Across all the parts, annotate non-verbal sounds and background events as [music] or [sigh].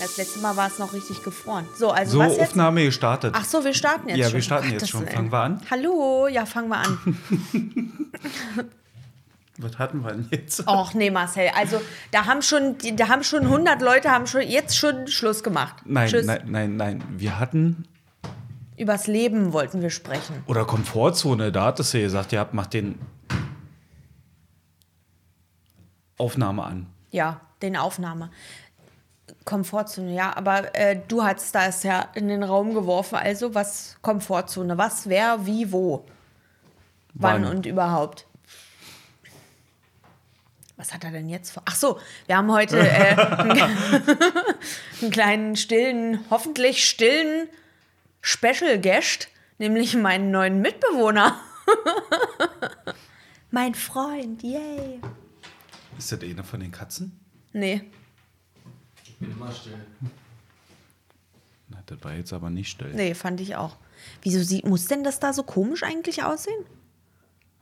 Das letzte Mal war es noch richtig gefroren. So, also So, was jetzt? Aufnahme gestartet. Ach so, wir starten jetzt Ja, schon. wir starten Ach, jetzt schon. Fangen wir an? Hallo, ja, fangen wir an. [laughs] Was hatten wir denn jetzt? Och, nee, Marcel, also da haben schon, da haben schon 100 Leute haben schon jetzt schon Schluss gemacht. Nein, Tschüss. nein, nein, nein. Wir hatten, Übers Leben wollten wir sprechen. oder Komfortzone, da hattest du gesagt, ihr habt, macht den Aufnahme an. Ja, den Aufnahme. Komfortzone, ja, aber äh, du hast das ja in den Raum geworfen. Also, was Komfortzone? Was, wer, wie, wo? Wann, Wann? und überhaupt? Was hat er denn jetzt vor? Ach so, wir haben heute äh, [laughs] [laughs] einen kleinen stillen, hoffentlich stillen Special Guest, nämlich meinen neuen Mitbewohner. [laughs] mein Freund, yay. Ist das eine von den Katzen? Nee, Bin immer still. Na, das war jetzt aber nicht still. Nee, fand ich auch. Wieso sieht, muss denn das da so komisch eigentlich aussehen?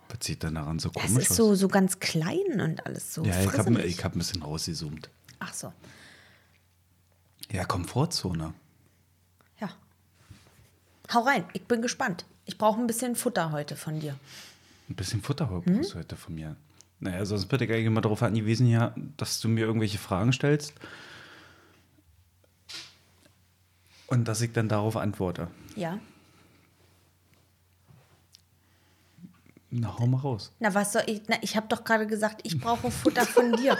Was sieht denn daran so Das komisch ist aus? so, so ganz klein und alles so. ja, ich habe ich hab ein bisschen rausgezoomt. Ach so, Ja, Komfortzone. ja. Hau rein, ich bin gespannt. Ich brauche ein bisschen Futter heute von dir. Ein bisschen Futter brauchst du heute von mir. Naja, sonst bin ich eigentlich immer darauf angewiesen, ja, dass du mir irgendwelche Fragen stellst und dass ich dann darauf antworte. Ja. Na, hau mal raus. Na, was soll ich? Na, ich habe doch gerade gesagt, ich brauche Futter von dir.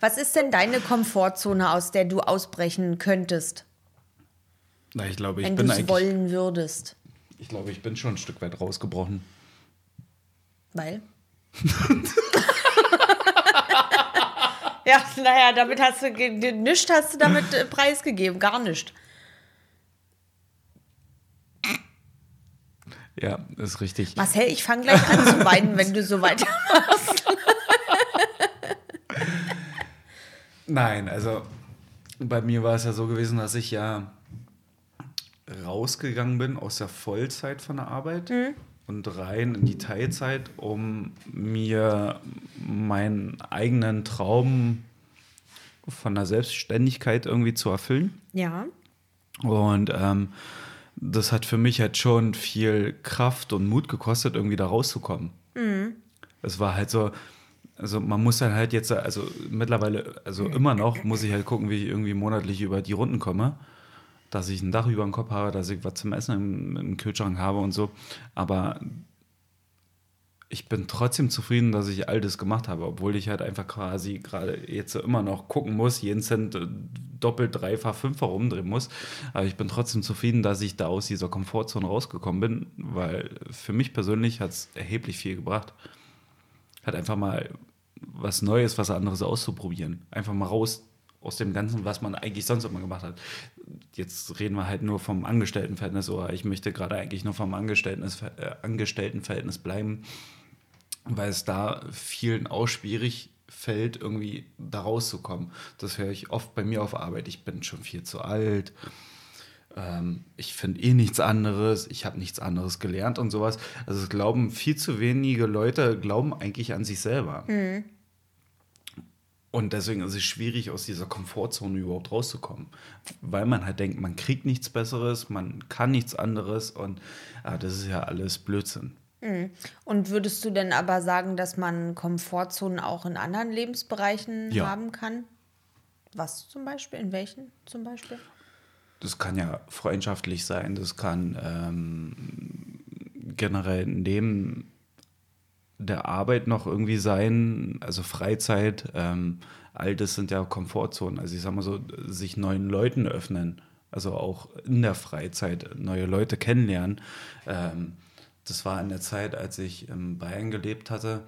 Was ist denn deine Komfortzone, aus der du ausbrechen könntest, Na, ich glaube, ich wenn du bin es eigentlich. wollen würdest? Ich glaube, ich bin schon ein Stück weit rausgebrochen. Weil? [laughs] ja, naja, damit hast du nichts hast du damit äh, preisgegeben, gar nicht. Ja, ist richtig. Marcel, ich fange gleich an zu weinen, wenn du so weitermachst. Nein, also bei mir war es ja so gewesen, dass ich ja rausgegangen bin aus der Vollzeit von der Arbeit und rein in die Teilzeit, um mir meinen eigenen Traum von der Selbstständigkeit irgendwie zu erfüllen. Ja. Und ähm, das hat für mich halt schon viel Kraft und Mut gekostet, irgendwie da rauszukommen. Es war halt so, also man muss dann halt jetzt, also mittlerweile, also immer noch, muss ich halt gucken, wie ich irgendwie monatlich über die Runden komme. Dass ich ein Dach über dem Kopf habe, dass ich was zum Essen im, im Kühlschrank habe und so. Aber ich bin trotzdem zufrieden, dass ich all das gemacht habe, obwohl ich halt einfach quasi gerade jetzt immer noch gucken muss, jeden Cent äh, doppelt, dreifach, fünffach umdrehen muss. Aber ich bin trotzdem zufrieden, dass ich da aus dieser Komfortzone rausgekommen bin, weil für mich persönlich hat es erheblich viel gebracht. Hat einfach mal was Neues, was anderes auszuprobieren. Einfach mal raus aus dem Ganzen, was man eigentlich sonst immer gemacht hat. Jetzt reden wir halt nur vom Angestelltenverhältnis oder ich möchte gerade eigentlich nur vom Angestelltenverhältnis, äh, Angestelltenverhältnis bleiben, weil es da vielen auch schwierig fällt, irgendwie da rauszukommen. Das höre ich oft bei mir auf Arbeit. Ich bin schon viel zu alt. Ähm, ich finde eh nichts anderes. Ich habe nichts anderes gelernt und sowas. Also es glauben viel zu wenige Leute, glauben eigentlich an sich selber. Und deswegen ist es schwierig, aus dieser Komfortzone überhaupt rauszukommen. Weil man halt denkt, man kriegt nichts Besseres, man kann nichts anderes und ah, das ist ja alles Blödsinn. Und würdest du denn aber sagen, dass man Komfortzonen auch in anderen Lebensbereichen Ja. haben kann? Was zum Beispiel? In welchen zum Beispiel? Das kann ja freundschaftlich sein, das kann ähm, generell neben der Arbeit noch irgendwie sein, also Freizeit, ähm, all das sind ja Komfortzonen. Also ich sag mal so, sich neuen Leuten öffnen, also auch in der Freizeit neue Leute kennenlernen. Ähm, das war in der Zeit, als ich in Bayern gelebt hatte,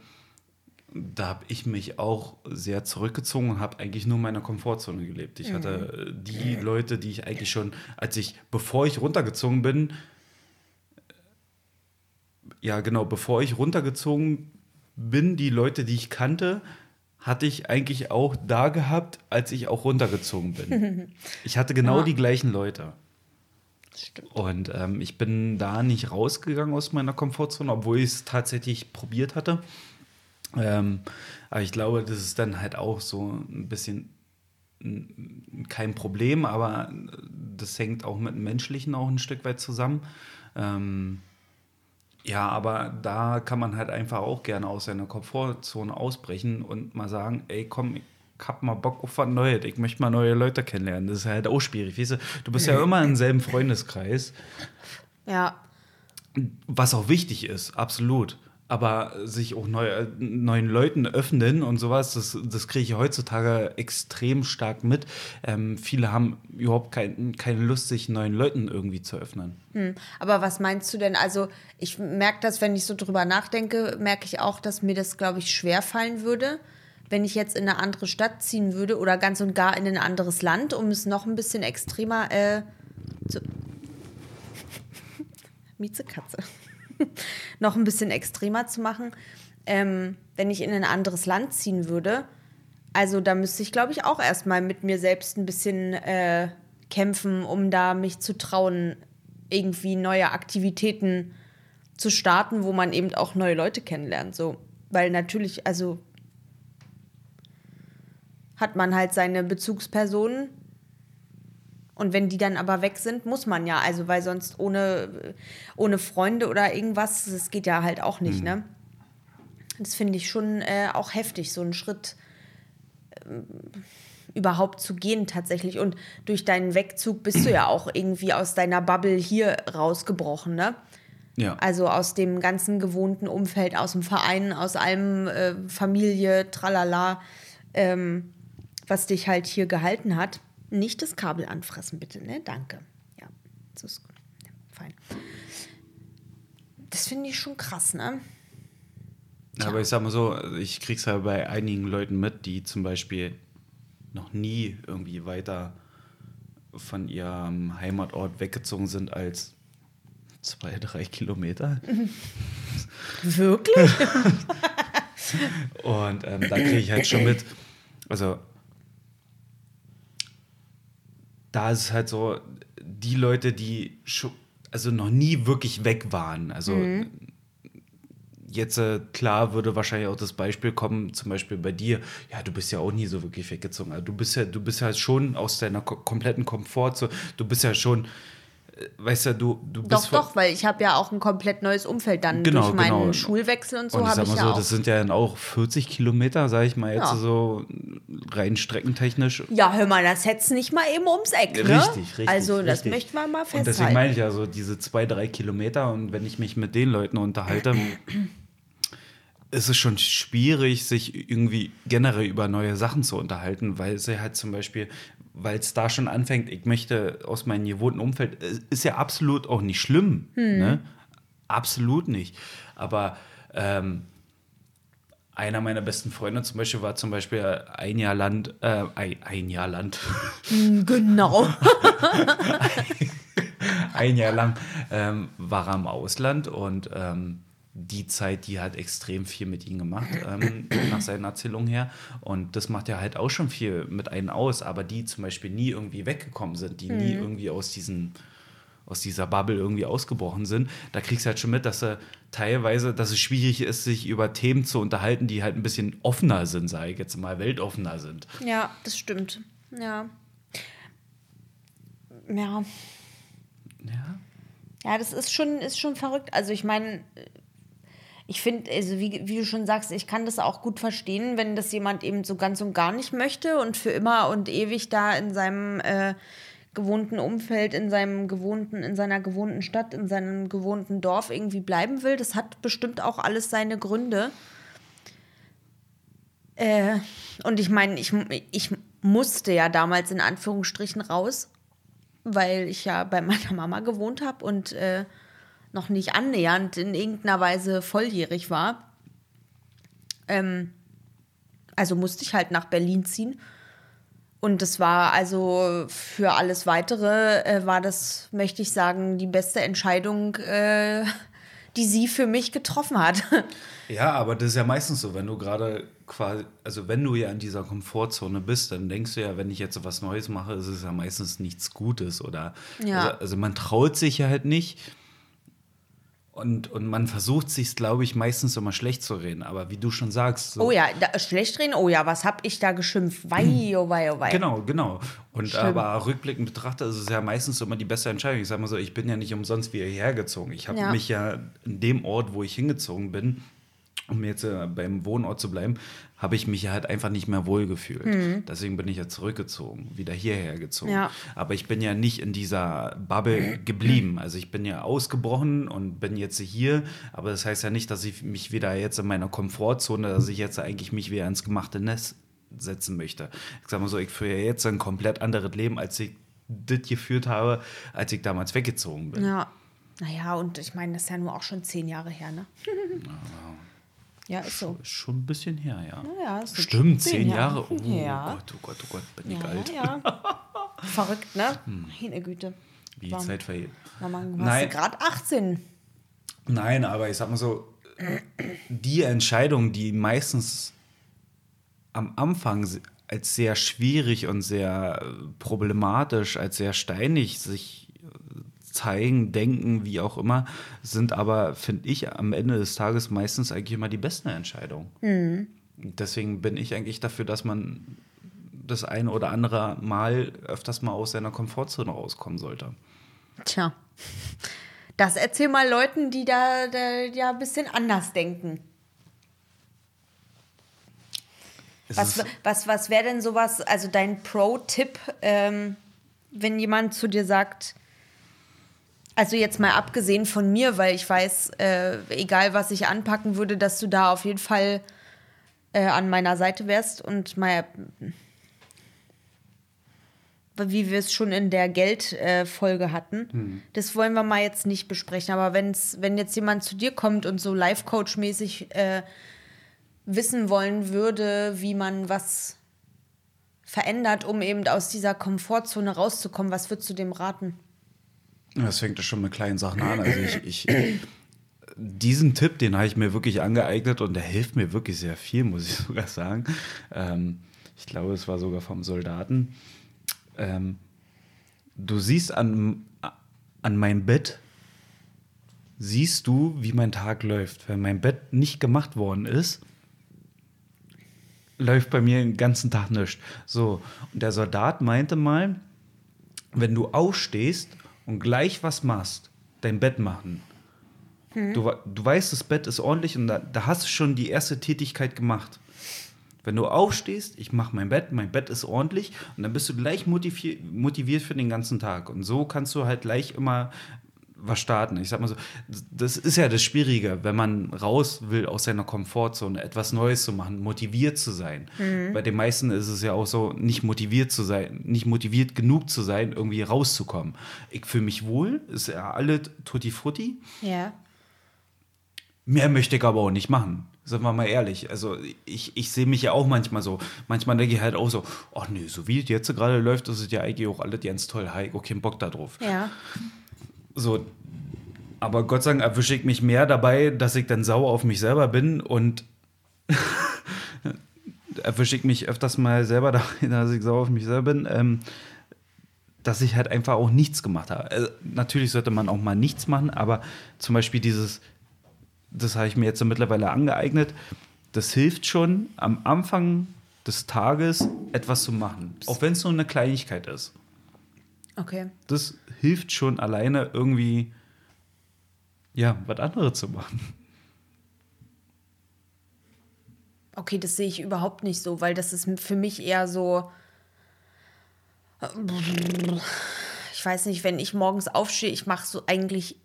da habe ich mich auch sehr zurückgezogen und habe eigentlich nur in meiner Komfortzone gelebt. Ich hatte äh, die Leute, die ich eigentlich schon, als ich, bevor ich runtergezogen bin, ja genau, bevor ich runtergezogen bin, die Leute, die ich kannte, hatte ich eigentlich auch da gehabt, als ich auch runtergezogen bin. [laughs] Ich hatte genau die gleichen Leute. Und ähm, ich bin da nicht rausgegangen aus meiner Komfortzone, obwohl ich es tatsächlich probiert hatte. Ähm, aber ich glaube, das ist dann halt auch so ein bisschen kein Problem, aber das hängt auch mit dem Menschlichen auch ein Stück weit zusammen. Ähm, ja, aber da kann man halt einfach auch gerne aus seiner Komfortzone ausbrechen und mal sagen, ey, komm, ich hab mal Bock auf was Neues, ich möchte mal neue Leute kennenlernen. Das ist halt auch schwierig, weißt du? Du bist ja [laughs] immer im selben Freundeskreis, Ja. was auch wichtig ist, absolut. Aber sich auch neu, äh, neuen Leuten öffnen und sowas, das, das kriege ich heutzutage extrem stark mit. Ähm, viele haben überhaupt kein, keine Lust, sich neuen Leuten irgendwie zu öffnen. Aber was meinst du denn? Also, ich merke das, wenn ich so drüber nachdenke, merke ich auch, dass mir das, glaube ich, schwer fallen würde, wenn ich jetzt in eine andere Stadt ziehen würde oder ganz und gar in ein anderes Land, um es noch ein bisschen extremer äh, zu. [laughs] Miezekatze. [laughs] noch ein bisschen extremer zu machen, ähm, wenn ich in ein anderes Land ziehen würde. Also da müsste ich, glaube ich, auch erstmal mit mir selbst ein bisschen äh, kämpfen, um da mich zu trauen, irgendwie neue Aktivitäten zu starten, wo man eben auch neue Leute kennenlernt. So, weil natürlich, also hat man halt seine Bezugspersonen und wenn die dann aber weg sind, muss man ja, also weil sonst ohne, ohne Freunde oder irgendwas, das geht ja halt auch nicht, ne? Das finde ich schon äh, auch heftig, so einen Schritt ähm, überhaupt zu gehen tatsächlich. Und durch deinen Wegzug bist du ja [clears throat] auch irgendwie aus deiner Bubble hier rausgebrochen, ne? Ja. Also aus dem ganzen gewohnten Umfeld, aus dem Verein, aus allem äh, Familie, tralala, ähm, was dich halt hier gehalten hat. Nicht das Kabel anfressen, bitte, ne? Danke. Ja, das ist gut. Ja, fein. Das finde ich schon krass, ne? Aber ich sag mal so, ich krieg's ja bei einigen Leuten mit, die zum Beispiel noch nie irgendwie weiter von ihrem Heimatort weggezogen sind als zwei, drei Kilometer. [laughs] Wirklich? [laughs] Und ähm, da kriege ich halt schon mit, also da ist es halt so, die Leute, die also noch nie wirklich weg waren, also jetzt äh, klar würde wahrscheinlich auch das Beispiel kommen, zum Beispiel bei dir, ja, du bist ja auch nie so wirklich weggezogen. Also du bist ja, du bist ja schon aus deiner ko kompletten Komfortzone, du bist ja schon, weißt du, du, du bist doch, doch, weil ich habe ja auch ein komplett neues Umfeld dann Genau, durch meinen genau. Schulwechsel und so habe ich mal ja so, auch. das sind ja dann auch 40 Kilometer, sage ich mal jetzt Ja. so rein streckentechnisch. ja, hör mal, das hätt's nicht mal eben ums Eck, ne? Richtig, richtig. Also das richtig. möchten wir mal Und deswegen festhalten. meine ich ja so diese zwei, drei Kilometer und wenn ich mich mit den Leuten unterhalte, [clears throat] ist es schon schwierig, sich irgendwie generell über neue Sachen zu unterhalten, weil sie halt zum Beispiel, weil es da schon anfängt, ich möchte aus meinem gewohnten Umfeld, ist ja absolut auch nicht schlimm, ne? Absolut nicht. Aber ähm, einer meiner besten Freunde zum Beispiel war zum Beispiel ein Jahr Land, äh, ein, ein Jahr Land, Genau. [laughs] ein Jahr lang ähm, war er im Ausland und ähm, die Zeit, die hat extrem viel mit ihm gemacht, ähm, [clears throat] nach seinen Erzählungen her. Und das macht ja halt auch schon viel mit einem aus, aber die zum Beispiel nie irgendwie weggekommen sind, die nie irgendwie aus diesen aus dieser Bubble irgendwie ausgebrochen sind, da kriegst du halt schon mit, dass er teilweise, dass es schwierig ist, sich über Themen zu unterhalten, die halt ein bisschen offener sind, sage ich jetzt mal, weltoffener sind. Ja, das stimmt. Ja. Ja. Ja. Ja, das ist schon, ist schon verrückt. Also ich meine, ich finde, also wie, wie du schon sagst, ich kann das auch gut verstehen, wenn das jemand eben so ganz und gar nicht möchte und für immer und ewig da in seinem äh, gewohnten Umfeld, in seinem gewohnten, in seiner gewohnten Stadt, in seinem gewohnten Dorf irgendwie bleiben will. Das hat bestimmt auch alles seine Gründe. Äh, und ich meine, ich, ich musste ja damals in Anführungsstrichen raus, weil ich ja bei meiner Mama gewohnt habe und äh, noch nicht annähernd in irgendeiner Weise volljährig war. Ähm, also musste ich halt nach Berlin ziehen. Und das war also für alles Weitere, äh, war das, möchte ich sagen, die beste Entscheidung, äh, die sie für mich getroffen hat. [laughs] Ja, aber das ist ja meistens so, wenn du gerade quasi, also wenn du ja in dieser Komfortzone bist, dann denkst du ja, wenn ich jetzt was Neues mache, ist es ja meistens nichts Gutes oder Ja. also, also man traut sich ja halt nicht Und, und man versucht sich, glaube ich, meistens immer schlecht zu reden. Aber wie du schon sagst. So, Oh ja, da, schlecht reden. Oh ja, was hab ich da geschimpft? Wei, [clears throat] oh wei, oh wei. Genau, genau. Und Schlimm. aber rückblickend betrachtet ist es ja meistens immer die beste Entscheidung. Ich sage mal so, ich bin ja nicht umsonst wieder hierher gezogen. Ich habe Ja. mich ja in dem Ort, wo ich hingezogen bin, um jetzt äh, beim Wohnort zu bleiben, habe ich mich ja halt einfach nicht mehr wohl gefühlt. Deswegen bin ich ja zurückgezogen, wieder hierher gezogen. Mhm. Ja. Aber ich bin ja nicht in dieser Bubble geblieben. Also ich bin ja ausgebrochen und bin jetzt hier. Aber das heißt ja nicht, dass ich mich wieder jetzt in meiner Komfortzone, dass ich jetzt eigentlich mich wieder ins gemachte Nest setzen möchte. Ich sag mal so, ich führe ja jetzt ein komplett anderes Leben, als ich das geführt habe, als ich damals weggezogen bin. Ja. Naja, und ich meine, das ist ja nur auch schon zehn Jahre her, ne? Ja, ist so. Ist schon ein bisschen her, ja. Ja, schon Stimmt, zehn Jahre. Oh ja. Gott, oh Gott, oh Gott, bin ich Ja, alt. ja. [laughs] Verrückt, ne? Meine Güte. Wie die Zeit vergeht. Nein. gerade 18. Nein, aber ich sag mal so, die Entscheidung, die meistens am Anfang als sehr schwierig und sehr äh, problematisch, als sehr steinig sich zeigen, denken, wie auch immer, sind aber, finde ich, am Ende des Tages meistens eigentlich immer die besten Entscheidungen. Deswegen bin ich eigentlich dafür, dass man das eine oder andere Mal öfters mal aus seiner Komfortzone rauskommen sollte. Tja. Das erzähl mal Leuten, die da, da ja ein bisschen anders denken. Was, was, was wäre denn sowas, also dein Pro-Tipp, ähm, wenn jemand zu dir sagt, also jetzt mal abgesehen von mir, weil ich weiß, äh, egal was ich anpacken würde, dass du da auf jeden Fall äh, an meiner Seite wärst und mal, wie wir es schon in der Geldfolge äh, hatten, das wollen wir mal jetzt nicht besprechen. Aber wenn's, wenn jetzt jemand zu dir kommt und so Life-Coach-mäßig äh, wissen wollen würde, wie man was verändert, um eben aus dieser Komfortzone rauszukommen, was würdest du dem raten? Das fängt ja schon mit kleinen Sachen an. Also ich, ich [clears throat] diesen Tipp, den habe ich mir wirklich angeeignet und der hilft mir wirklich sehr viel, muss ich [laughs] sogar sagen. Ähm, ich glaube, es war sogar vom Soldaten. Ähm, du siehst an, an meinem Bett, siehst du, wie mein Tag läuft. Wenn mein Bett nicht gemacht worden ist, läuft bei mir den ganzen Tag nichts. So, und der Soldat meinte mal, wenn du aufstehst und gleich was machst, dein Bett machen. Du, we- du weißt, das Bett ist ordentlich und da, da hast du schon die erste Tätigkeit gemacht. Wenn du aufstehst, ich mache mein Bett, mein Bett ist ordentlich und dann bist du gleich motivier motiviert für den ganzen Tag. Und so kannst du halt gleich immer was starten. Ich sag mal so, das ist ja das Schwierige, wenn man raus will aus seiner Komfortzone, etwas Neues zu machen, motiviert zu sein. Bei den meisten ist es ja auch so, nicht motiviert zu sein, nicht motiviert genug zu sein, irgendwie rauszukommen. Ich fühle mich wohl, ist ja alle tutti frutti. Ja. Mehr möchte ich aber auch nicht machen. Sagen wir mal ehrlich. Also ich, ich sehe mich ja auch manchmal so. Manchmal denke ich halt auch so, ach nee, so wie es jetzt gerade läuft, ist es ja eigentlich auch alles ganz toll. Auch keinen Bock da drauf. Ja. So, aber Gott sei Dank erwische ich mich mehr dabei, dass ich dann sauer auf mich selber bin und [laughs] erwische ich mich öfters mal selber dabei, [laughs] dass ich sauer auf mich selber bin, ähm, dass ich halt einfach auch nichts gemacht habe. Also, natürlich sollte man auch mal nichts machen, aber zum Beispiel dieses, das habe ich mir jetzt so mittlerweile angeeignet, das hilft schon am Anfang des Tages etwas zu machen, auch wenn es nur eine Kleinigkeit ist Okay. das hilft schon alleine irgendwie, ja, was anderes zu machen. Okay, das sehe ich überhaupt nicht so, weil das ist für mich eher so. Ich weiß nicht, wenn ich morgens aufstehe, ich mache so eigentlich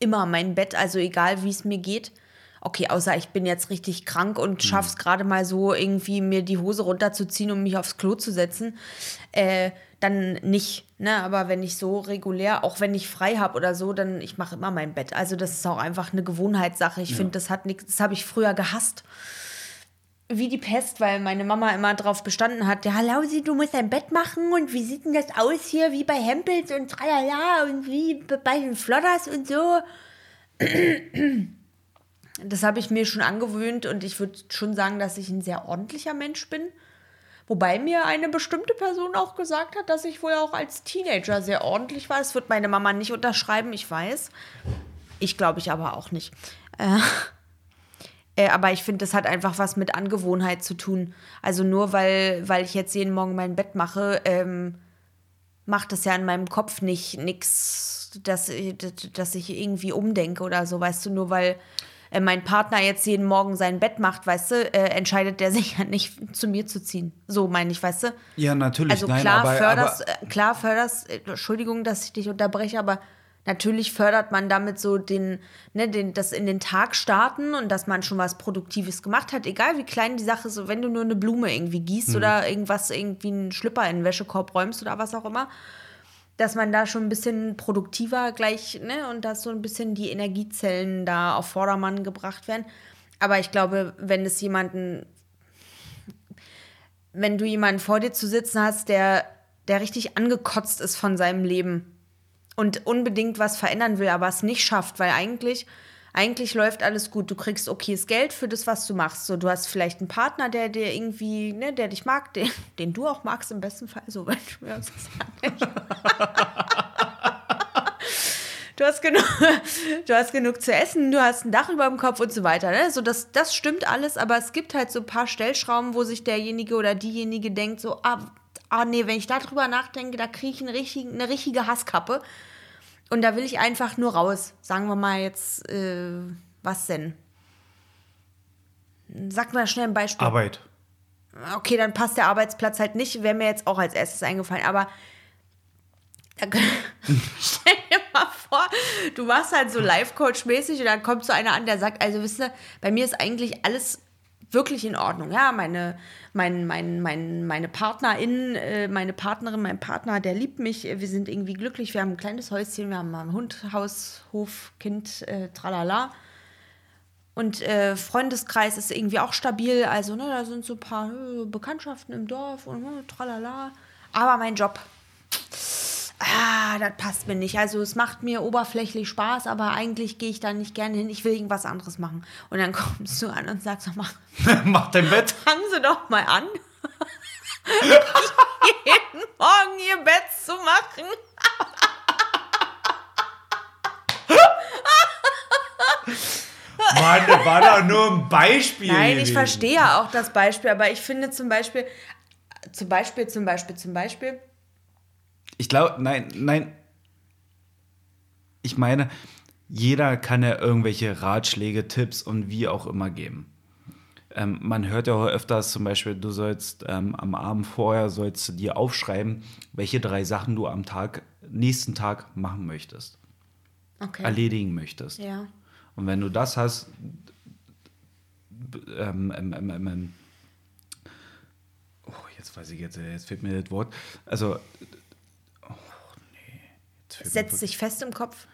immer mein Bett, also egal wie es mir geht. Okay, außer ich bin jetzt richtig krank und schaff's gerade mal so, irgendwie mir die Hose runterzuziehen und mich aufs Klo zu setzen. Äh, dann nicht. Ne? Aber wenn ich so regulär, auch wenn ich frei habe oder so, dann ich mache immer mein Bett. Also das ist auch einfach eine Gewohnheitssache. Ich finde, das hat nichts, das habe ich früher gehasst wie die Pest, weil meine Mama immer darauf bestanden hat, ja, Lausi, du musst dein Bett machen und wie sieht denn das aus hier, wie bei Hempels und tralala und wie bei den Flodders und so. Das habe ich mir schon angewöhnt und ich würde schon sagen, dass ich ein sehr ordentlicher Mensch bin. Wobei mir eine bestimmte Person auch gesagt hat, dass ich wohl auch als Teenager sehr ordentlich war. Das wird meine Mama nicht unterschreiben, ich weiß. Ich glaube ich aber auch nicht. Äh, [laughs] äh, aber ich finde, das hat einfach was mit Angewohnheit zu tun. Also nur weil, weil ich jetzt jeden Morgen mein Bett mache, ähm, macht das ja in meinem Kopf nicht nichts, dass, dass ich irgendwie umdenke oder so, weißt du, nur weil äh, mein Partner jetzt jeden Morgen sein Bett macht, weißt du, äh, entscheidet der sich ja nicht zu mir zu ziehen. So meine ich, weißt du? Ja, natürlich. Also Nein, klar, aber, förderst, aber, äh, klar förderst, äh, Entschuldigung, dass ich dich unterbreche, aber natürlich fördert man damit so den, ne, den, das in den Tag starten und dass man schon was Produktives gemacht hat, egal wie klein die Sache ist, wenn du nur eine Blume irgendwie gießt Mhm. oder irgendwas, irgendwie einen Schlüpper in den Wäschekorb räumst oder was auch immer, dass man da schon ein bisschen produktiver gleich, ne, und dass so ein bisschen die Energiezellen da auf Vordermann gebracht werden. Aber ich glaube, wenn es jemanden, wenn du jemanden vor dir zu sitzen hast, der, der richtig angekotzt ist von seinem Leben und unbedingt was verändern will, aber es nicht schafft, weil eigentlich, eigentlich läuft alles gut. Du kriegst okayes Geld für das, was du machst. So, du hast vielleicht einen Partner, der dir irgendwie, ne, der dich mag, den, [laughs] den du auch magst im besten Fall. So, wenn ich mir das. Du hast, genug, [laughs] du hast genug zu essen, du hast ein Dach über dem Kopf und so weiter. Ne? So, das, das stimmt alles, aber es gibt halt so ein paar Stellschrauben, wo sich derjenige oder diejenige denkt, so, ah, ah nee, wenn ich darüber nachdenke, da kriege ich eine richtige, eine richtige Hasskappe. Und da will ich einfach nur raus. Sagen wir mal jetzt, äh, was denn? Sag mal schnell ein Beispiel. Arbeit. Okay, dann passt der Arbeitsplatz halt nicht, wäre mir jetzt auch als erstes eingefallen. Aber da, [laughs] stell dir mal vor, du machst halt so Life-Coach-mäßig und dann kommt so einer an, der sagt, also wisst ihr, bei mir ist eigentlich alles wirklich in Ordnung. Ja, meine, mein, mein, mein, meine Partnerin, äh, meine Partnerin, mein Partner, der liebt mich. Wir sind irgendwie glücklich. Wir haben ein kleines Häuschen, wir haben einen Hund, Haus, Hof, Kind, äh, tralala. Und äh, Freundeskreis ist irgendwie auch stabil. Also, ne, da sind so ein paar äh, Bekanntschaften im Dorf und äh, tralala. Aber mein Job, ah, das passt mir nicht. Also, es macht mir oberflächlich Spaß, aber eigentlich gehe ich da nicht gerne hin. Ich will irgendwas anderes machen. Und dann [laughs] kommst du an und sagst, sag mal, [laughs] Mach dein Bett. fangen Sie doch mal an. [laughs] jeden Morgen Ihr Bett zu machen. Mann, das war doch nur ein Beispiel. Nein, ich verstehe ja auch das Beispiel, aber ich finde zum Beispiel, zum Beispiel, zum Beispiel, zum Beispiel, Ich glaube, nein, nein. Ich meine, jeder kann ja irgendwelche Ratschläge, Tipps und wie auch immer geben. Ähm, man hört ja auch öfters zum Beispiel, du sollst ähm, am Abend vorher sollst du dir aufschreiben, welche drei Sachen du am Tag, nächsten Tag machen möchtest, okay. erledigen möchtest. Ja. Und wenn du das hast, ähm, ähm, ähm, ähm, ähm, oh, jetzt weiß ich jetzt, jetzt fehlt mir das Wort. Also, oh nee, jetzt fehlt mir Setzt sich fest im Kopf.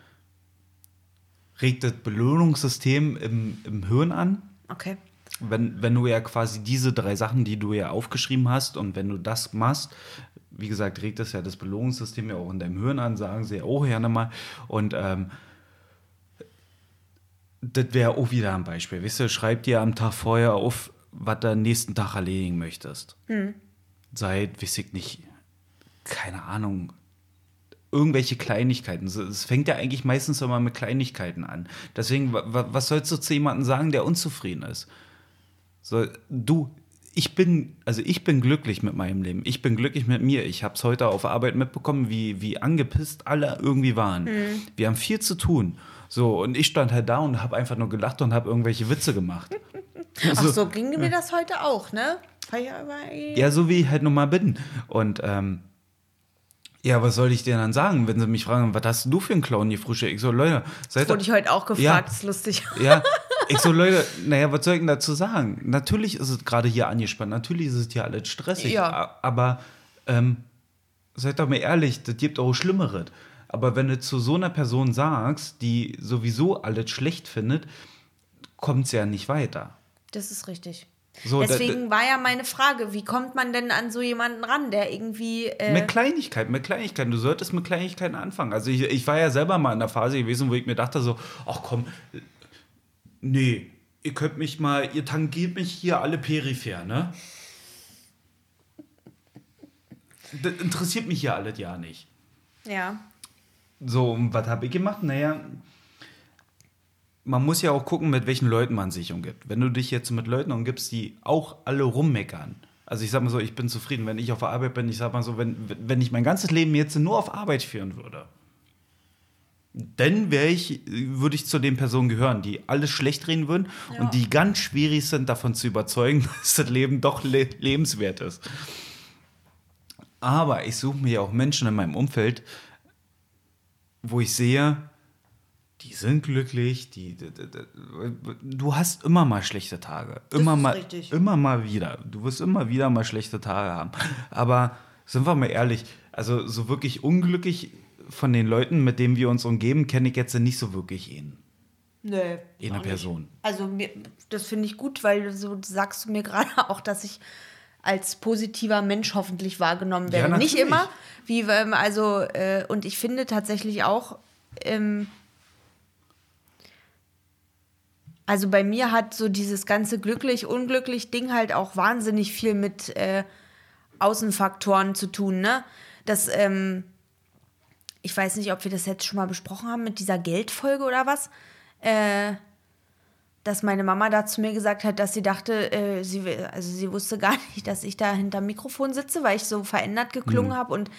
regt das Belohnungssystem im, im Hirn an. Okay. Wenn, wenn du ja quasi diese drei Sachen, die du ja aufgeschrieben hast, und wenn du das machst, wie gesagt, regt das ja das Belohnungssystem ja auch in deinem Hirn an, sagen sie auch gerne mal. Und ähm, das wäre auch wieder ein Beispiel. Weißt du, schreib dir am Tag vorher auf, was du am nächsten Tag erledigen möchtest. Seit, weiß ich nicht, keine Ahnung, irgendwelche Kleinigkeiten. Es fängt ja eigentlich meistens immer mit Kleinigkeiten an. Deswegen, wa- wa- was sollst du zu jemandem sagen, der unzufrieden ist? So, du, ich bin, also ich bin glücklich mit meinem Leben. Ich bin glücklich mit mir. Ich habe es heute auf Arbeit mitbekommen, wie, wie angepisst alle irgendwie waren. Wir haben viel zu tun. So, und ich stand halt da und habe einfach nur gelacht und habe irgendwelche Witze gemacht. Ach so, ging mir das heute auch, ne? Aber- Ja, so wie ich halt nun mal bin. Und ähm, ja, was soll ich dir dann sagen, wenn sie mich fragen, was hast du für einen Clown gefrühstückt? Ich so, Leute, seid Wurde ich heute auch gefragt, Ja. ist lustig. Ja, [laughs] ich so, Leute, naja, was soll ich denn dazu sagen? Natürlich ist es gerade hier angespannt, natürlich ist es hier alles stressig, Ja. aber ähm, seid doch mal ehrlich, das gibt auch Schlimmeres. Aber wenn du zu so einer Person sagst, die sowieso alles schlecht findet, kommt es ja nicht weiter. Das ist richtig. So, Deswegen war ja meine Frage, wie kommt man denn an so jemanden ran, der irgendwie. Äh, Mit Kleinigkeiten, mit Kleinigkeiten. Du solltest mit Kleinigkeiten anfangen. Also ich, ich war ja selber mal in der Phase gewesen, wo ich mir dachte so, ach komm, nee, ihr könnt mich mal, ihr tangiert mich hier alle peripher, ne? Das interessiert mich hier alles ja nicht. ja. So, und was habe ich gemacht? Naja, man muss ja auch gucken, mit welchen Leuten man sich umgibt. Wenn du dich jetzt mit Leuten umgibst, die auch alle rummeckern. Also ich sag mal so, ich bin zufrieden, wenn ich auf der Arbeit bin, ich sag mal so, wenn, wenn ich mein ganzes Leben jetzt nur auf Arbeit führen würde, dann wäre ich, würde ich zu den Personen gehören, die alles schlecht reden würden Ja. und die ganz schwierig sind, davon zu überzeugen, [laughs] dass das Leben doch le lebenswert ist. Aber ich suche mir auch Menschen in meinem Umfeld, wo ich sehe, die sind glücklich, die, die, die, du hast immer mal schlechte Tage, immer mal, richtig. immer mal wieder. Du wirst immer wieder mal schlechte Tage haben. Aber sind wir mal ehrlich, also so wirklich unglücklich von den Leuten, mit denen wir uns umgeben, kenne ich jetzt nicht so wirklich ihn. Nee. Eine. Person. Also mir, das finde ich gut, weil so sagst du mir gerade [laughs] auch, dass ich als positiver Mensch hoffentlich wahrgenommen werde. Ja, Nicht immer, wie ähm, also äh, und ich finde tatsächlich auch, ähm, also bei mir hat so dieses ganze glücklich unglücklich Ding halt auch wahnsinnig viel mit äh, Außenfaktoren zu tun, ne? Das ähm, ich weiß nicht, ob wir das jetzt schon mal besprochen haben mit dieser Geldfolge oder was. Äh, dass meine Mama da zu mir gesagt hat, dass sie dachte, äh, sie, also sie wusste gar [laughs] nicht, dass ich da hinterm Mikrofon sitze, weil ich so verändert geklungen habe und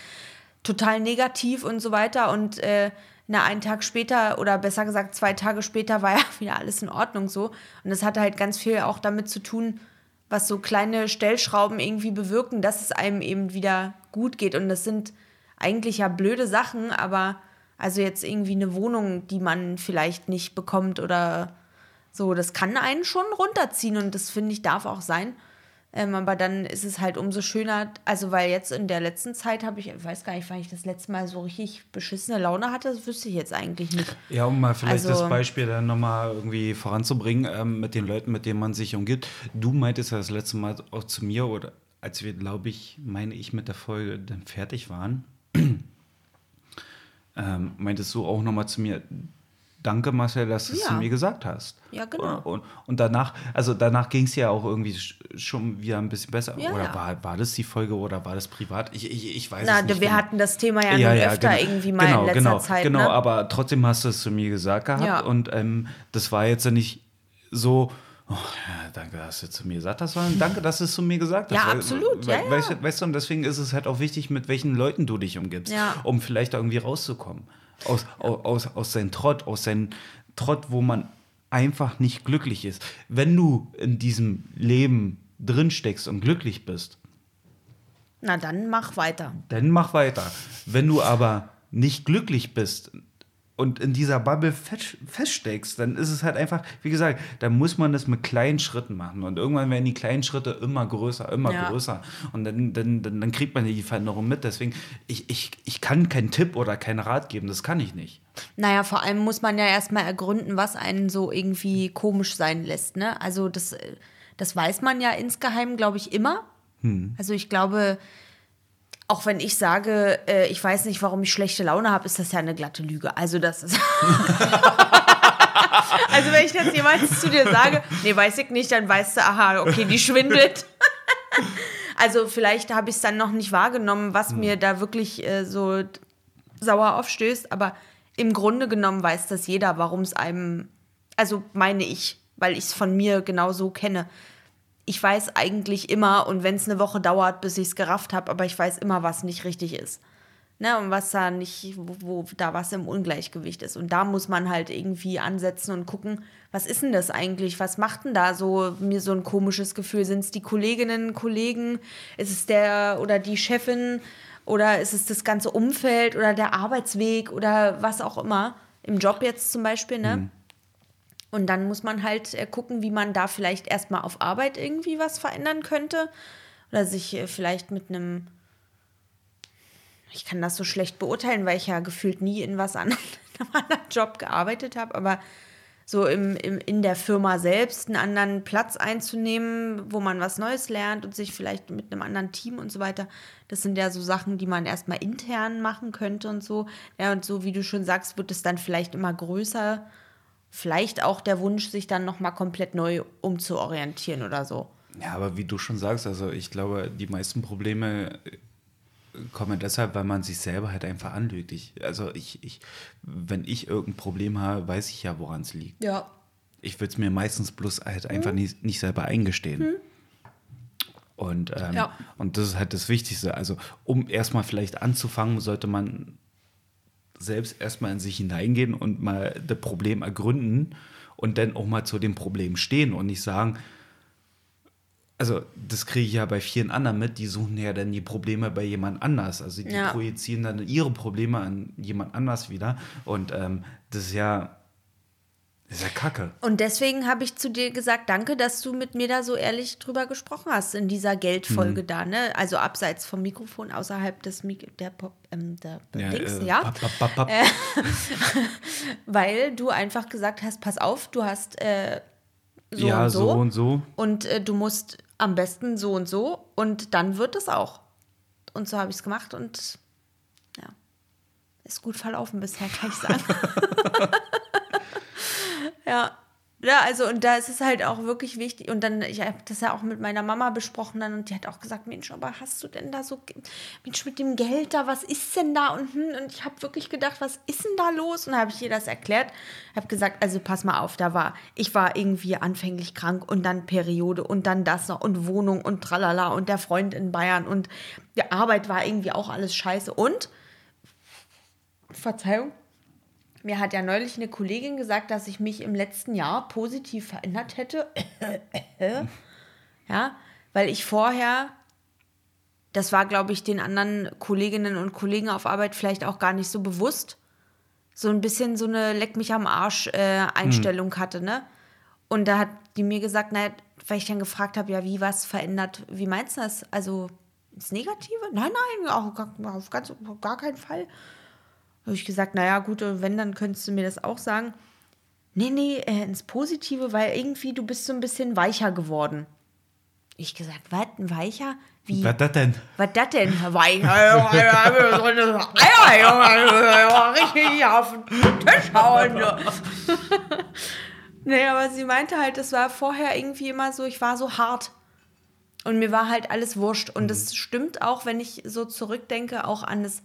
total negativ und so weiter. Und äh, na, einen Tag später oder besser gesagt zwei Tage später war [laughs] ja wieder alles in Ordnung so. Und das hatte halt ganz viel auch damit zu tun, was so kleine Stellschrauben irgendwie bewirken, dass es einem eben wieder gut geht. Und das sind eigentlich ja blöde Sachen, aber also jetzt irgendwie eine Wohnung, die man vielleicht nicht bekommt oder so, das kann einen schon runterziehen und das finde ich darf auch sein. Ähm, aber dann ist es halt umso schöner, also weil jetzt in der letzten Zeit habe ich, ich weiß gar nicht, wann ich das letzte Mal so richtig beschissene Laune hatte, das wüsste ich jetzt eigentlich nicht. Ja, um mal vielleicht Also- das Beispiel dann nochmal irgendwie voranzubringen ähm, mit den Leuten, mit denen man sich umgibt. Du meintest ja das letzte Mal auch zu mir, oder als wir, glaube ich, meine ich, mit der Folge dann fertig waren, [clears throat] ähm, meintest du auch nochmal zu mir, danke Marcel, dass du es Ja. zu mir gesagt hast. Ja, genau. Und, und, und danach, also danach ging es ja auch irgendwie sch- schon wieder ein bisschen besser. Ja, oder ja. War, war das die Folge oder war das privat? Ich, ich, ich weiß Na, es nicht. wir genau. hatten das Thema ja, nun öfter irgendwie mal genau, in letzter genau, Zeit. Genau, ne? aber trotzdem hast du es zu mir gesagt gehabt Ja. und ähm, das war jetzt ja nicht so, oh, ja, danke, dass du zu mir gesagt hast, sondern danke, dass du es zu mir gesagt hast. Ja, Weil- absolut, weil- ja, ja. Weißt, du- weißt du, und deswegen ist es halt auch wichtig, mit welchen Leuten du dich umgibst, Ja. um vielleicht irgendwie rauszukommen. Aus, aus, aus, seinem Trott, aus seinem Trott, wo man einfach nicht glücklich ist. Wenn du in diesem Leben drin steckst und glücklich bist, Na, dann mach weiter. dann mach weiter. Wenn du aber nicht glücklich bist und in dieser Bubble fest- feststeckst, dann ist es halt einfach, wie gesagt, dann muss man das mit kleinen Schritten machen. Und irgendwann werden die kleinen Schritte immer größer, immer Ja. größer. Und dann, dann, dann, dann kriegt man die Veränderung mit. Deswegen, ich, ich, ich kann keinen Tipp oder keinen Rat geben, das kann ich nicht. Naja, vor allem muss man ja erstmal ergründen, was einen so irgendwie komisch sein lässt. Ne? Also das, das weiß man ja insgeheim, glaube ich, immer. Also ich glaube, auch wenn ich sage, äh, ich weiß nicht, warum ich schlechte Laune habe, ist das ja eine glatte Lüge. Also das ist. [laughs] also wenn ich jetzt jemals zu dir sage, nee, weiß ich nicht, dann weißt du, aha, okay, die schwindelt. [laughs] also vielleicht habe ich es dann noch nicht wahrgenommen, was mir da wirklich äh, so sauer aufstößt, aber im Grunde genommen weiß das jeder, warum es einem, also meine ich, weil ich es von mir genau so kenne. Ich weiß eigentlich immer, und wenn es eine Woche dauert, bis ich es gerafft habe, aber ich weiß immer, was nicht richtig ist. Ne, und was da nicht, wo, wo da was im Ungleichgewicht ist. Und da muss man halt irgendwie ansetzen und gucken, was ist denn das eigentlich? Was macht denn da so mir so ein komisches Gefühl? Sind es die Kolleginnen, Kollegen? Ist es der oder die Chefin? Oder ist es das ganze Umfeld oder der Arbeitsweg oder was auch immer? Im Job jetzt zum Beispiel, ne? Und dann muss man halt äh, gucken, wie man da vielleicht erstmal auf Arbeit irgendwie was verändern könnte. Oder sich äh, vielleicht mit einem. Ich kann das so schlecht beurteilen, weil ich ja gefühlt nie in was anderem [laughs] in einem anderen Job gearbeitet habe, aber so im, im, in der Firma selbst einen anderen Platz einzunehmen, wo man was Neues lernt und sich vielleicht mit einem anderen Team und so weiter. Das sind ja so Sachen, die man erstmal intern machen könnte und so. Ja, und so wie du schon sagst, wird es dann vielleicht immer größer. Vielleicht auch der Wunsch, sich dann nochmal komplett neu umzuorientieren oder so. Ja, aber wie du schon sagst, also ich glaube, die meisten Probleme äh, komme deshalb, weil man sich selber halt einfach anlügt. Ich, also ich, ich, wenn ich irgendein Problem habe, weiß ich ja, woran es liegt. Ja. Ich würde es mir meistens bloß halt einfach nicht, nicht selber eingestehen. Und, ähm, Ja. und das ist halt das Wichtigste. Also, um erstmal vielleicht anzufangen, sollte man selbst erstmal in sich hineingehen und mal das Problem ergründen und dann auch mal zu dem Problem stehen und nicht sagen, also das kriege ich ja bei vielen anderen mit, die suchen ja dann die Probleme bei jemand anders. Also die Ja. projizieren dann ihre Probleme an jemand anders wieder. Und ähm, das ist ja, das ist ja Kacke. Und deswegen habe ich zu dir gesagt, danke, dass du mit mir da so ehrlich drüber gesprochen hast in dieser Geldfolge Mhm. da, ne? Also abseits vom Mikrofon, außerhalb des Mik der, Pop, ähm, der Dings, äh, ja. papp, papp, papp, papp. [laughs] Weil du einfach gesagt hast, pass auf, du hast äh, so ja, und so. so, und so. und äh, du musst am besten so und so und dann wird es auch. Und so habe ich es gemacht und ja, ist gut verlaufen bisher, kann ich sagen. [laughs] ja. Ja, also und da ist es halt auch wirklich wichtig. Und dann, ich habe das ja auch mit meiner Mama besprochen dann und die hat auch gesagt, Mensch, aber hast du denn da so, Mensch, mit dem Geld da, was ist denn da? Und, hm, und ich habe wirklich gedacht, was ist denn da los? Und habe ich ihr das erklärt, habe gesagt, also pass mal auf, da war, ich war irgendwie anfänglich krank und dann Periode und dann das noch und Wohnung und tralala und der Freund in Bayern und die Arbeit war irgendwie auch alles scheiße. Und, Verzeihung, mir hat ja neulich eine Kollegin gesagt, dass ich mich im letzten Jahr positiv verändert hätte. ja, weil ich vorher, das war, glaube ich, den anderen Kolleginnen und Kollegen auf Arbeit vielleicht auch gar nicht so bewusst, so ein bisschen so eine Leck mich am Arsch äh, Einstellung hatte, ne? Und da hat die mir gesagt, naja, weil ich dann gefragt habe, ja, wie was verändert, wie meinst du das? Also ins Negative? Nein, nein, auch gar, auf ganz, auf gar keinen Fall habe ich gesagt, naja, gut, wenn, dann könntest du mir das auch sagen. Nee, nee, äh, ins Positive, weil irgendwie du bist so ein bisschen weicher geworden. Ich gesagt, was, ein weicher? Wie? Was das denn? Was das denn? Weicher, Eier, Junge, richtig auf den Tisch hauen. [laughs] nee, aber sie meinte halt, es war vorher irgendwie immer so, ich war so hart. Und mir war halt alles wurscht. Und das stimmt auch, wenn ich so zurückdenke, auch an das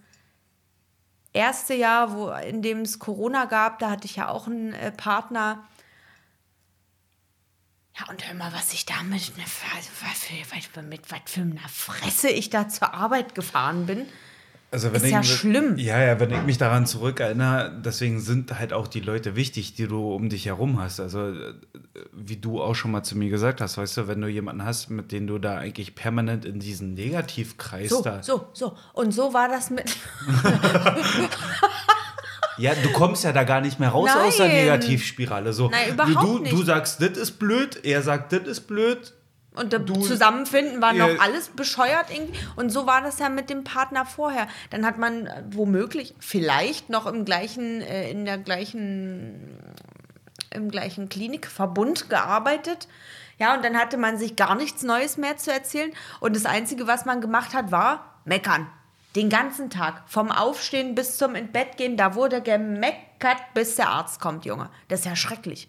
erste Jahr, wo, in dem es Corona gab, da hatte ich ja auch einen äh, Partner. Ja, und hör mal, was ich da mit, ne, also, mit was für einer Fresse ich da zur Arbeit gefahren bin. Also Ist ja schlimm. Ja, ja, wenn ich mich daran zurückerinnere, deswegen sind halt auch die Leute wichtig, die du um dich herum hast. Also, äh, wie du auch schon mal zu mir gesagt hast, weißt du, wenn du jemanden hast, mit dem du da eigentlich permanent in diesen Negativkreis So, da. so, so. Und so war das mit. [laughs] Ja, du kommst ja da gar nicht mehr raus aus der Nein. Negativspirale. So, Nein, überhaupt du, nicht. du sagst, das ist blöd, er sagt, das ist blöd. Und das Du- Zusammenfinden war noch alles bescheuert irgendwie. Und so war das ja mit dem Partner vorher. Dann hat man äh, womöglich vielleicht noch im gleichen, äh, in der gleichen, im gleichen Klinikverbund gearbeitet. Ja, und dann hatte man sich gar nichts Neues mehr zu erzählen. Und das Einzige, was man gemacht hat, war meckern. Den ganzen Tag. Vom Aufstehen bis zum ins Bett gehen, da wurde gemeckert, bis der Arzt kommt, Junge. Das ist ja schrecklich.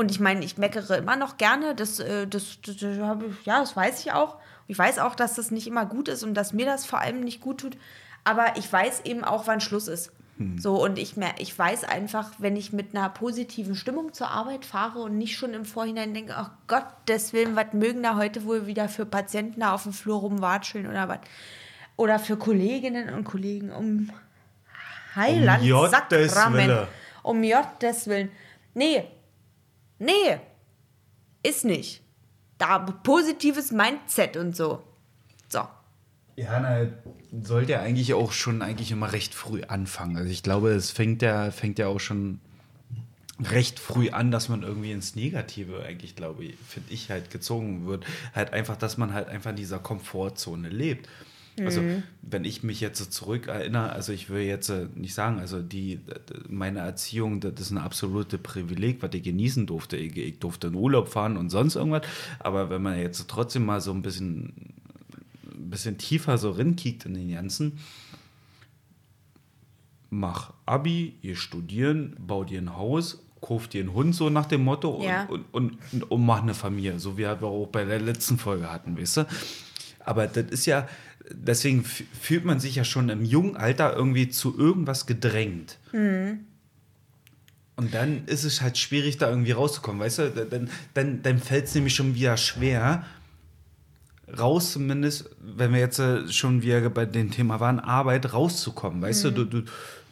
Und ich meine, ich meckere immer noch gerne. Das, äh, das, das, das ja, das weiß ich auch. Ich weiß auch, dass das nicht immer gut ist und dass mir das vor allem nicht gut tut. Aber ich weiß eben auch, wann Schluss ist. So, und ich, mer- ich weiß einfach, wenn ich mit einer positiven Stimmung zur Arbeit fahre und nicht schon im Vorhinein denke, ach Gott, deswegen, was mögen da heute wohl wieder für Patienten da auf dem Flur rumwatscheln oder was? Oder für Kolleginnen und Kollegen um Heiland, Um. Wille. Um Gottes Willen. Nee, Nee, ist nicht. Da positives Mindset und so. So. Ja, na, sollte ja eigentlich auch schon eigentlich immer recht früh anfangen. Also ich glaube, es fängt ja, fängt ja auch schon recht früh an, dass man irgendwie ins Negative eigentlich, glaube ich, finde ich halt gezogen wird. Halt einfach, dass man halt einfach in dieser Komfortzone lebt. Also, wenn ich mich jetzt so zurück erinnere, also ich will jetzt äh, nicht sagen, also die, meine Erziehung, das ist ein absolute Privileg, was ich genießen durfte. Ich, ich durfte in Urlaub fahren und sonst irgendwas. Aber wenn man jetzt trotzdem mal so ein bisschen ein bisschen tiefer so rinkickt in den ganzen, mach Abi, ihr studieren, bau dir ein Haus, kauf dir einen Hund, so nach dem Motto, Ja. und, und, und, und mach eine Familie, so wie wir auch bei der letzten Folge hatten, weißt du? Aber das ist ja, deswegen fühlt man sich ja schon im jungen Alter irgendwie zu irgendwas gedrängt. Und dann ist es halt schwierig, da irgendwie rauszukommen, weißt du? Dann, dann, dann fällt es nämlich schon wieder schwer, raus zumindest, wenn wir jetzt äh, schon wieder bei dem Thema waren, Arbeit rauszukommen, weißt du? du, du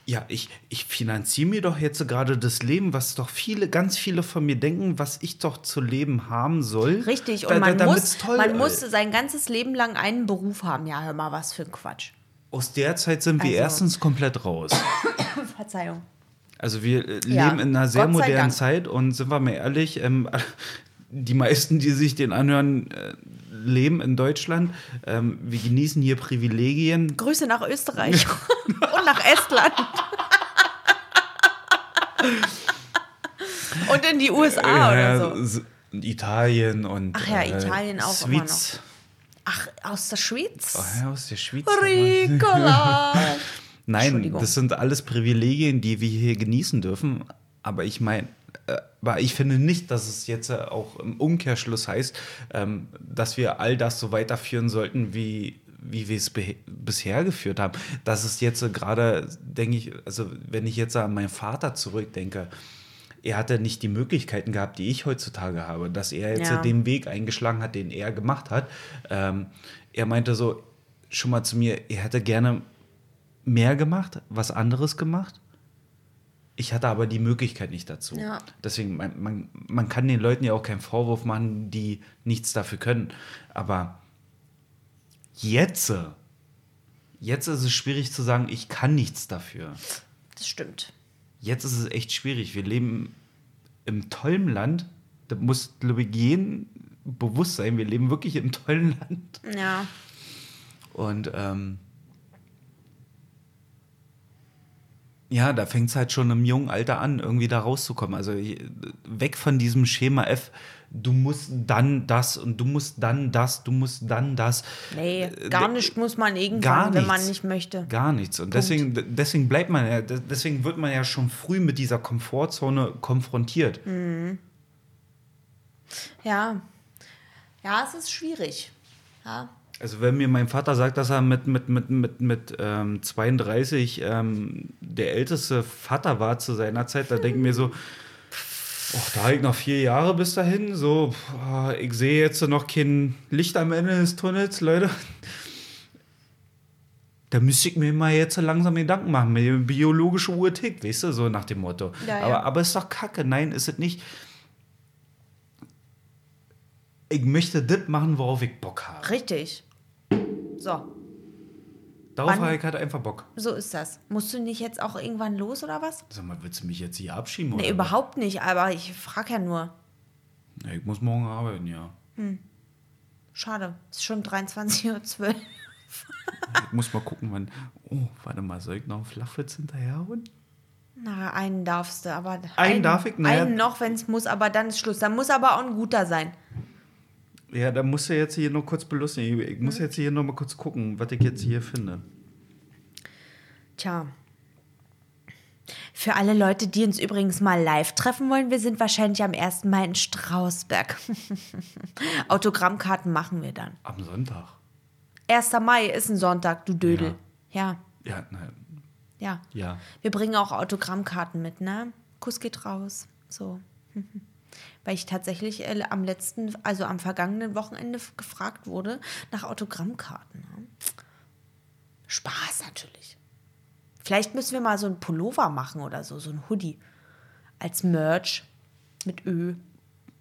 ja, ich, ich finanziere mir doch jetzt gerade das Leben, was doch viele, ganz viele von mir denken, was ich doch zu leben haben soll. Richtig, Da- und man, da- muss, toll, man muss sein ganzes Leben lang einen Beruf haben. Ja, hör mal, was für ein Quatsch. Aus der Zeit sind wir Also- erstens komplett raus. [coughs] Verzeihung. Also wir äh, Ja, leben in einer sehr modernen Dank. Zeit und sind wir mal ehrlich, ähm, die meisten, die sich den anhören, äh, leben in Deutschland. Ähm, wir genießen hier Privilegien. Grüße nach Österreich [laughs] und nach Estland. [laughs] und in die USA oder so. Italien und Ach ja, äh, Italien auch immer Schweiz. Ach, aus der Schweiz? Oh, ja, aus der Schweiz. Ricola. [laughs] Nein, das sind alles Privilegien, die wir hier genießen dürfen. Aber ich meine, äh, aber ich finde nicht, dass es jetzt äh, auch im Umkehrschluss heißt, ähm, dass wir all das so weiterführen sollten, wie, wie wir es bisher geführt haben. Das ist jetzt äh, gerade, denke ich, also wenn ich jetzt an meinen Vater zurückdenke, er hatte nicht die Möglichkeiten gehabt, die ich heutzutage habe, dass er jetzt Ja. äh, den Weg eingeschlagen hat, den er gemacht hat. Ähm, er meinte so schon mal zu mir, er hätte gerne mehr gemacht, was anderes gemacht. Ich hatte aber die Möglichkeit nicht dazu. Ja. Deswegen, man, man, man kann den Leuten ja auch keinen Vorwurf machen, die nichts dafür können. Aber jetzt, jetzt ist es schwierig zu sagen, ich kann nichts dafür. Das stimmt. Jetzt ist es echt schwierig. Wir leben im tollen Land. Da muss, glaube ich, jeden bewusst sein, wir leben wirklich im tollen Land. Ja. Und ähm, ja, da fängt es halt schon im jungen Alter an, irgendwie da rauszukommen. Also äh, weg von diesem Schema F, du musst dann das und du musst dann das, du musst dann das. Nee, gar nicht muss man irgendwann, wenn man nichts. nicht möchte. Gar nichts. Und deswegen, deswegen bleibt man ja, deswegen wird man ja schon früh mit dieser Komfortzone konfrontiert. Ja. Ja, es ist schwierig. Ja. Also wenn mir mein Vater sagt, dass er mit, mit, mit, mit, mit ähm, 32 ähm, der älteste Vater war zu seiner Zeit, da denke ich mir so, Och, da habe ich noch vier Jahre bis dahin. So, ich sehe jetzt noch kein Licht am Ende des Tunnels, Leute. Da müsste ich mir mal jetzt so langsam Gedanken machen, mit der biologische Uhr tickt, weißt du, so nach dem Motto. Ja, ja. Aber, aber ist doch kacke. Nein, ist es nicht. Ich möchte das machen, worauf ich Bock habe. Richtig. So, Darauf Wann- habe ich halt einfach Bock. so ist das. Musst du nicht jetzt auch irgendwann los oder was? Sag mal, willst du mich jetzt hier abschieben? Nee, oder überhaupt nicht, aber ich frage ja nur. was? Ja, ich muss morgen arbeiten, ja. Schade, es ist schon 23.12 Uhr. Ich muss mal gucken, wann. Oh, warte mal, soll ich noch einen Flachwitz hinterherholen? Na, einen darfst du, aber. Einen darf ich? Naja. Einen noch, wenn es muss, aber dann ist Schluss. Dann muss aber auch ein guter sein. Ja, da musst du jetzt hier nur kurz belustigen. Ich muss jetzt hier noch mal kurz gucken, was ich jetzt hier finde. Tja. Für alle Leute, die uns übrigens mal live treffen wollen, wir sind wahrscheinlich am 1. Mai in Strausberg. [laughs] Autogrammkarten machen wir dann. Am Sonntag. 1. Mai ist ein Sonntag, du Dödel. Ja, Ja, na, ja. ja. Wir bringen auch Autogrammkarten mit, ne? Kuss geht raus. So. [laughs] Weil ich tatsächlich äh, am letzten, also am vergangenen Wochenende gefragt wurde nach Autogrammkarten. Ne? Spaß natürlich. Vielleicht müssen wir mal so ein Pullover machen oder so, so ein Hoodie. Als Merch mit Ö.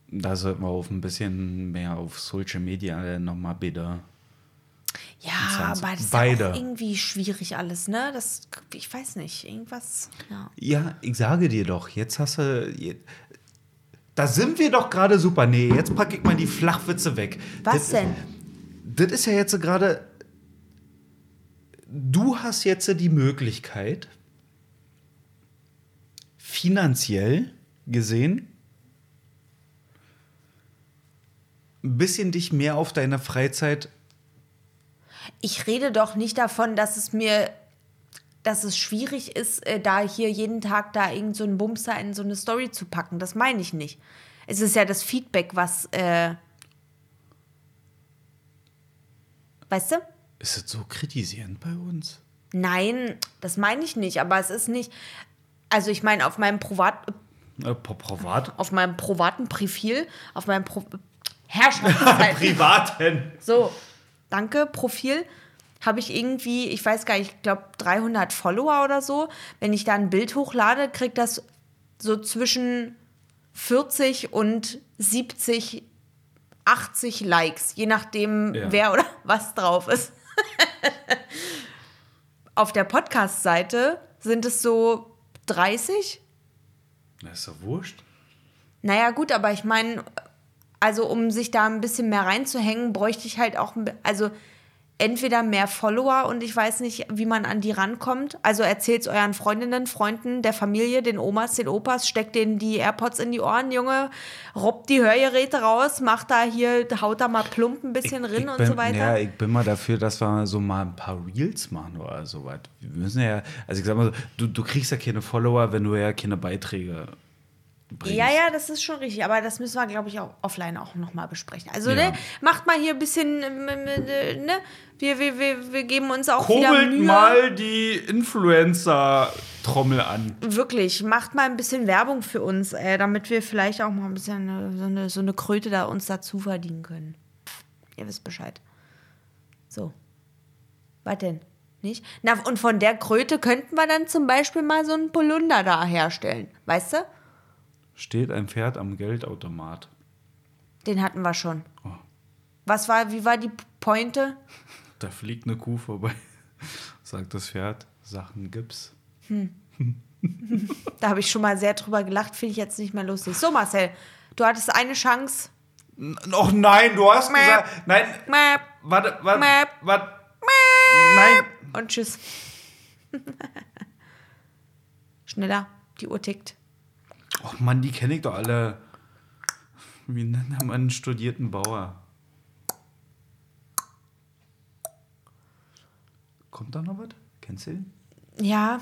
Da sollten wir auf ein bisschen mehr auf Social Media nochmal bitte. Ja, aber das ist beide. ja auch irgendwie schwierig alles, ne? Das, ich weiß nicht, irgendwas, ja. Ja, ich sage dir doch, jetzt hast du. Da sind wir doch gerade super. Nee, jetzt packe ich mal die Flachwitze weg. Was das, denn? Das ist ja jetzt gerade. Du hast jetzt die Möglichkeit, finanziell gesehen, ein bisschen dich mehr auf deine Freizeit. Ich rede doch nicht davon, dass es mir, dass es schwierig ist, äh, da hier jeden Tag da irgend so einen Bumster in so eine Story zu packen. Das meine ich nicht. Es ist ja das Feedback, was, äh, Weißt du? Ist es so kritisierend bei uns? Nein, das meine ich nicht, aber es ist nicht. Also ich meine, auf meinem Privat, Äh, privat? auf meinem privaten Profil, auf meinem Pro Herrschaftszeiten. [laughs] Privaten. So, danke, Profil. Habe ich irgendwie, ich weiß gar nicht, ich glaube 300 Follower oder so. Wenn ich da ein Bild hochlade, kriegt das so zwischen 40 und 70, 80 Likes, je nachdem, Ja. wer oder [laughs] was drauf ist. [laughs] Auf der Podcast-Seite sind es so 30. Das ist doch wurscht. Naja, gut, aber ich meine, also um sich da ein bisschen mehr reinzuhängen, bräuchte ich halt auch, also entweder mehr Follower und ich weiß nicht, wie man an die rankommt. Also erzählt es euren Freundinnen, Freunden, der Familie, den Omas, den Opas, steckt denen die AirPods in die Ohren, Junge, robbt die Hörgeräte raus, macht da hier, haut da mal plump ein bisschen rin und bin, so weiter. Ja, ich bin mal dafür, dass wir so mal ein paar Reels machen oder so was. Wir müssen ja, also ich sag mal so, du, du kriegst ja keine Follower, wenn du ja keine Beiträge bringst. Ja, ja, das ist schon richtig, aber das müssen wir, glaube ich, auch offline auch nochmal besprechen. Also, Ja. ne, macht mal hier ein bisschen, ähm, äh, ne, wir, wir, wir, wir geben uns auch wieder Kurbelt Mühe. mal die Influencer-Trommel an. Wirklich, macht mal ein bisschen Werbung für uns, äh, damit wir vielleicht auch mal ein bisschen äh, so, eine, so eine Kröte da uns dazu verdienen können. Ihr wisst Bescheid. So. Was denn? Nicht? Na, und von der Kröte könnten wir dann zum Beispiel mal so einen Polunder da herstellen. Weißt du? Steht ein Pferd am Geldautomat. Den hatten wir schon. Oh. Was war, wie war die Pointe? [laughs] Da fliegt eine Kuh vorbei. [laughs] Sagt das Pferd, Sachen gibt's. [laughs] Da habe ich schon mal sehr drüber gelacht, finde ich jetzt nicht mehr lustig. So, Marcel, du hattest eine Chance. Noch nein, du hast Mäh. gesagt. Nein, Mäh, warte, warte, Mäh. warte. Nein. Und tschüss. Schneller, die Uhr tickt. Och Mann, die kenne ich doch alle. Wie nennt man einen studierten Bauer? Kommt da noch was? Kennst du den? Ja,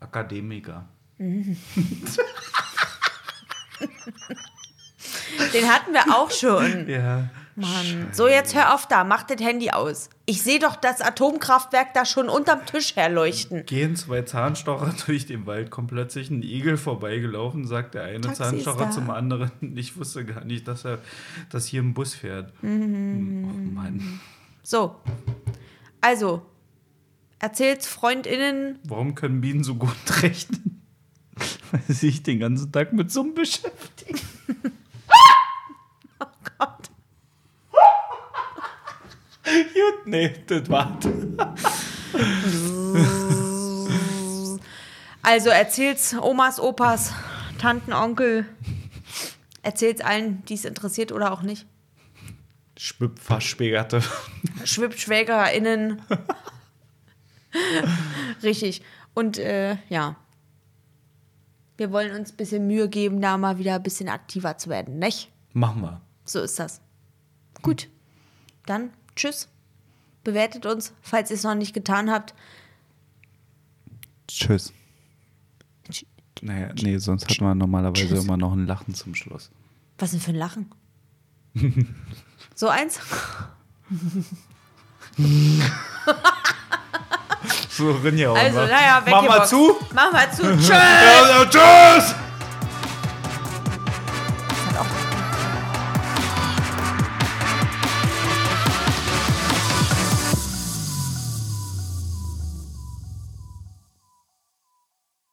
Akademiker. [laughs] den hatten wir auch schon. Ja. Mann. So, jetzt hör auf da, mach das Handy aus. Ich sehe doch das Atomkraftwerk da schon unterm Tisch herleuchten. Gehen zwei Zahnstocher [laughs] durch den Wald, kommt plötzlich ein Igel vorbeigelaufen, sagt der eine Taxi Zahnstocher zum anderen. [laughs] Ich wusste gar nicht, dass er, dass hier ein Bus fährt. Mhm. Oh Mann. So, also, erzählt's FreundInnen. Warum können Bienen so gut [laughs] rechnen? Weil sie sich den ganzen Tag mit Summen beschäftigen. Oh Gott. Gut, nee, das war's. Also, erzähl's Omas, Opas, Tanten, Onkel. Erzähl's allen, die es interessiert oder auch nicht. Schwippfassspegerte. SchwippschwägerInnen. Richtig. Und äh, ja. Wir wollen uns ein bisschen Mühe geben, da mal wieder ein bisschen aktiver zu werden, nicht? Machen wir. So ist das. Gut. Dann tschüss. Bewertet uns, falls ihr es noch nicht getan habt. Tschüss. Tsch- Naja, nee, sonst hat man normalerweise Tschüss. immer noch ein Lachen zum Schluss. Was denn für ein Lachen? [laughs] so eins? So, Rinja. Also, naja, weg Mach mal zu. Mach mal zu. [laughs] Tschüss. Ja, ja, tschüss.